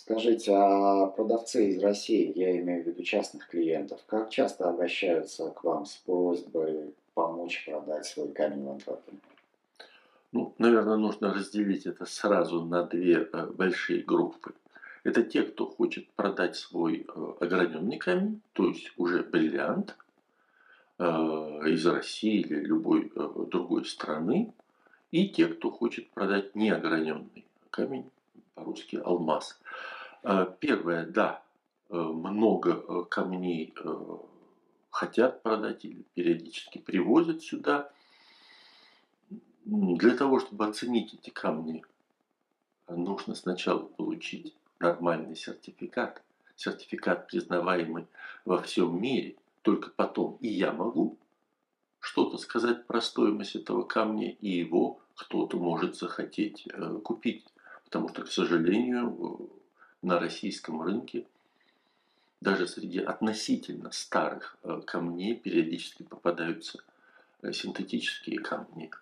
Скажите, а продавцы из России, я имею в виду частных клиентов, как часто обращаются к вам с просьбой помочь продать свой камень в Антверпене? Ну, наверное, нужно разделить это сразу на две э, большие группы. Это те, кто хочет продать свой э, ограненный камень, то есть уже бриллиант э, из России или любой другой страны, и те, кто хочет продать неограненный камень, по-русски алмаз. Первое, да, много камней хотят продать или периодически привозят сюда – для того, чтобы оценить эти камни, нужно сначала получить нормальный сертификат, сертификат, признаваемый во всем мире. Только потом и я могу что-то сказать про стоимость этого камня, и его кто-то может захотеть э, купить. Потому что, к сожалению, на российском рынке даже среди относительно старых э, камней периодически попадаются э, синтетические камни –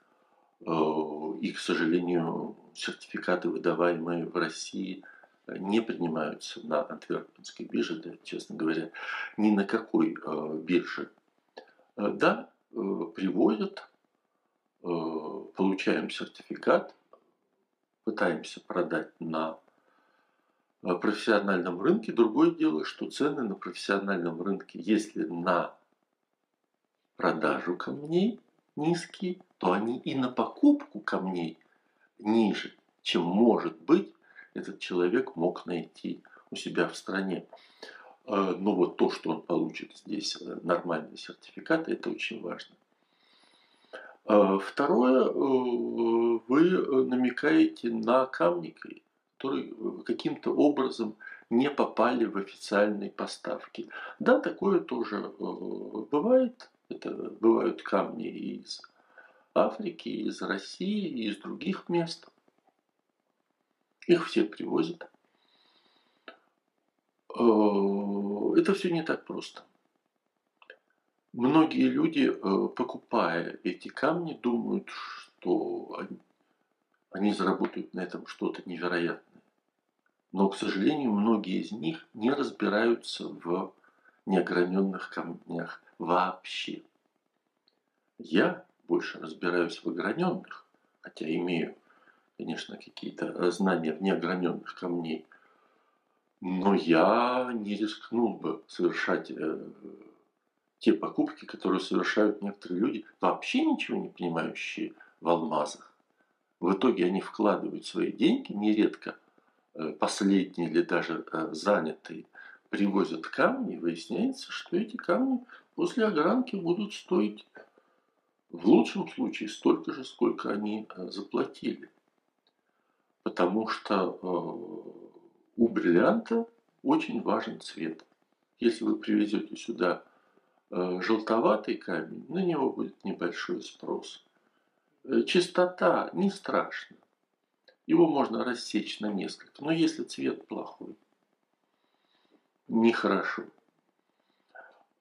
Э, и, к сожалению, сертификаты, выдаваемые в России, не принимаются на антверпенской бирже, да, честно говоря, ни на какой бирже. Да, привозят, получаем сертификат, пытаемся продать на профессиональном рынке. Другое дело, что цены на профессиональном рынке, если на продажу камней низкие, то они и на покупку камней ниже, чем может быть этот человек мог найти у себя в стране. Э, но вот то, что он получит здесь э, нормальный сертификат, это очень важно. Э, второе, вы намекаете на камни, которые каким-то образом не попали в официальные поставки. Да, такое тоже бывает. Это бывают камни из Африки, из России, из других мест. Их все привозят. Э, это все не так просто. Многие люди, э, покупая эти камни, думают, что они заработают на этом что-то невероятное. Но, к сожалению, многие из них не разбираются в неограненных камнях вообще. Я больше разбираюсь в ограненных, хотя имею, конечно, какие-то знания в неограненных камней, но я не рискнул бы совершать э, те покупки, которые совершают некоторые люди, вообще ничего не понимающие в алмазах. В итоге они вкладывают свои деньги, нередко э, последние или даже э, занятые, привозят камни, выясняется, что эти камни после огранки будут стоить в лучшем случае столько же, сколько они э, заплатили. Потому что у бриллианта очень важен цвет. Если вы привезете сюда желтоватый камень, на него будет небольшой спрос. Чистота не страшна. Его можно рассечь на несколько. Но если цвет плохой, нехорошо.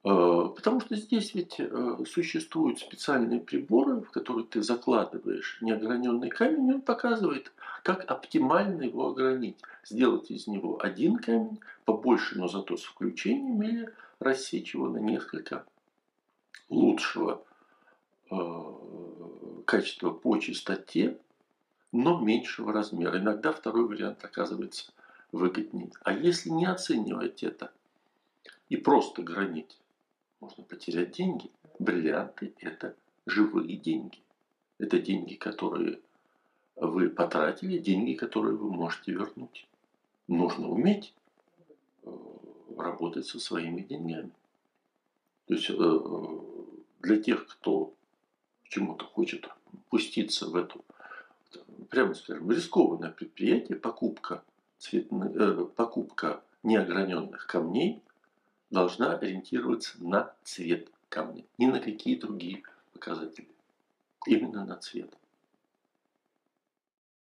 Э, потому что здесь ведь э, существуют специальные приборы, в которые ты закладываешь неограненный камень, и он показывает, как оптимально его огранить. Сделать из него один камень, побольше, но зато с включением, или рассечь его на несколько лучшего э, качества по чистоте, но меньшего размера. Иногда второй вариант оказывается выгоднее. А если не оценивать это и просто гранить, можно потерять деньги. Бриллианты – это живые деньги. Это деньги, которые вы потратили, деньги, которые вы можете вернуть. Нужно уметь э, работать со своими деньгами. То есть э, для тех, кто чему-то хочет пуститься в эту, прямо скажем, рискованное предприятие, покупка, цветных, э, покупка неограненных камней – должна ориентироваться на цвет камня, ни на какие другие показатели. Именно на цвет.